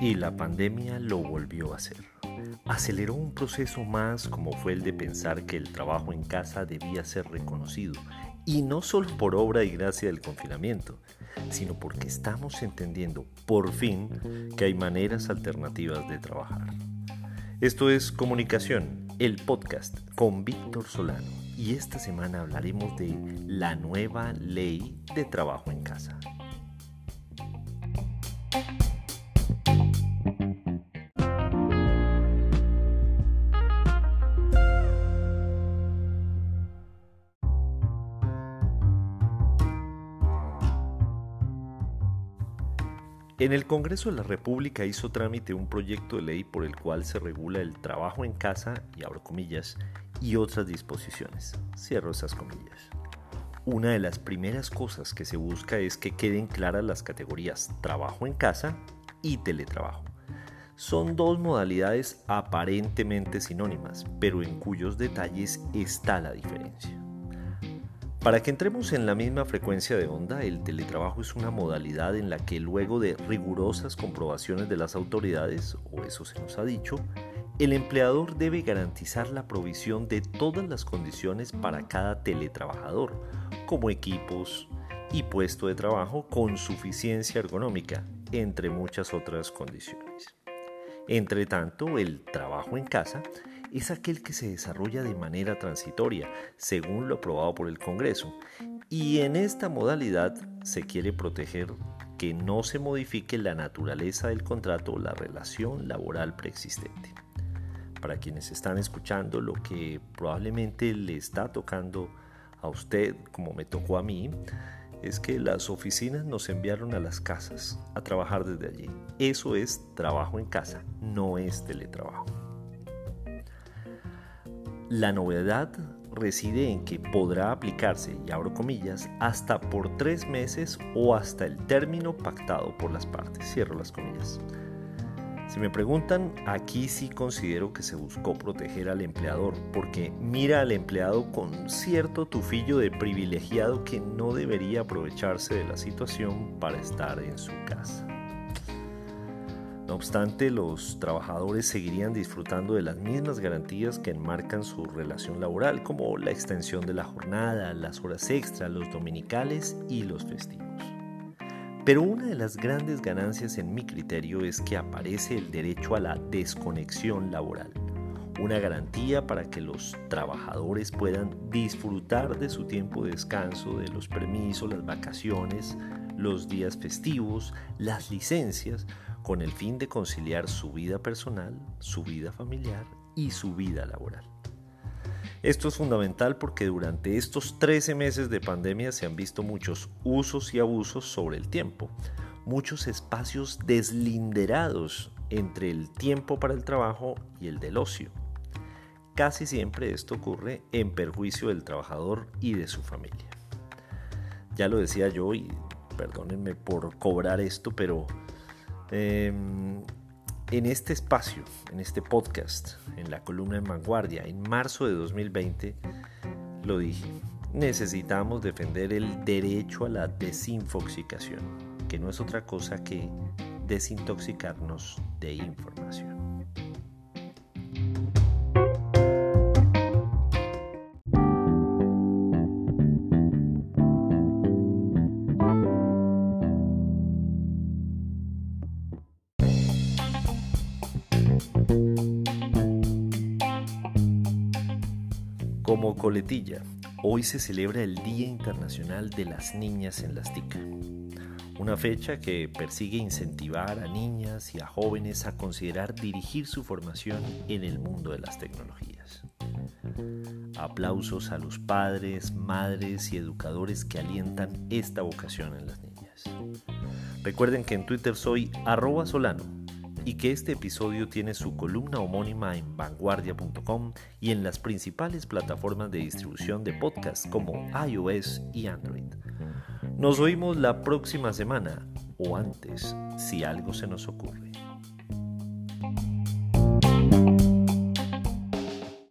Y la pandemia lo volvió a hacer. Aceleró un proceso más como fue el de pensar que el trabajo en casa debía ser reconocido, y no solo por obra y gracia del confinamiento, sino porque estamos entendiendo por fin que hay maneras alternativas de trabajar. Esto es Comunicación, el podcast con Víctor Solano y esta semana hablaremos de la nueva ley de trabajo en casa. En el Congreso de la República hizo trámite un proyecto de ley por el cual se regula el trabajo en casa, y abro comillas, y otras disposiciones. Cierro esas comillas. Una de las primeras cosas que se busca es que queden claras las categorías trabajo en casa y teletrabajo. Son dos modalidades aparentemente sinónimas, pero en cuyos detalles está la diferencia. Para que entremos en la misma frecuencia de onda, el teletrabajo es una modalidad en la que luego de rigurosas comprobaciones de las autoridades, o eso se nos ha dicho, el empleador debe garantizar la provisión de todas las condiciones para cada teletrabajador, como equipos y puesto de trabajo con suficiencia ergonómica, entre muchas otras condiciones. Entre tanto, el trabajo en casa es aquel que se desarrolla de manera transitoria, según lo aprobado por el Congreso. Y en esta modalidad se quiere proteger que no se modifique la naturaleza del contrato o la relación laboral preexistente. Para quienes están escuchando, lo que probablemente le está tocando a usted, como me tocó a mí, es que las oficinas nos enviaron a las casas a trabajar desde allí. Eso es trabajo en casa, no es teletrabajo. La novedad reside en que podrá aplicarse, y abro comillas, hasta por tres meses o hasta el término pactado por las partes. Cierro las comillas. Si me preguntan, aquí sí considero que se buscó proteger al empleador, porque mira al empleado con cierto tufillo de privilegiado que no debería aprovecharse de la situación para estar en su casa. No obstante, los trabajadores seguirían disfrutando de las mismas garantías que enmarcan su relación laboral, como la extensión de la jornada, las horas extras, los dominicales y los festivos. Pero una de las grandes ganancias en mi criterio es que aparece el derecho a la desconexión laboral, una garantía para que los trabajadores puedan disfrutar de su tiempo de descanso, de los permisos, las vacaciones, los días festivos, las licencias, con el fin de conciliar su vida personal, su vida familiar y su vida laboral. Esto es fundamental porque durante estos 13 meses de pandemia se han visto muchos usos y abusos sobre el tiempo, muchos espacios deslinderados entre el tiempo para el trabajo y el del ocio. Casi siempre esto ocurre en perjuicio del trabajador y de su familia. Ya lo decía yo y perdónenme por cobrar esto, pero Em, en este espacio, en este podcast, en la columna en vanguardia, en marzo de 2020, lo dije, necesitamos defender el derecho a la desinfoxicación, que no es otra cosa que desintoxicarnos de información. Como coletilla, hoy se celebra el Día Internacional de las Niñas en las TIC, una fecha que persigue incentivar a niñas y a jóvenes a considerar dirigir su formación en el mundo de las tecnologías. Aplausos a los padres, madres y educadores que alientan esta vocación en las niñas. Recuerden que en Twitter soy arroba solano y que este episodio tiene su columna homónima en vanguardia.com y en las principales plataformas de distribución de podcast como iOS y Android. Nos oímos la próxima semana o antes si algo se nos ocurre.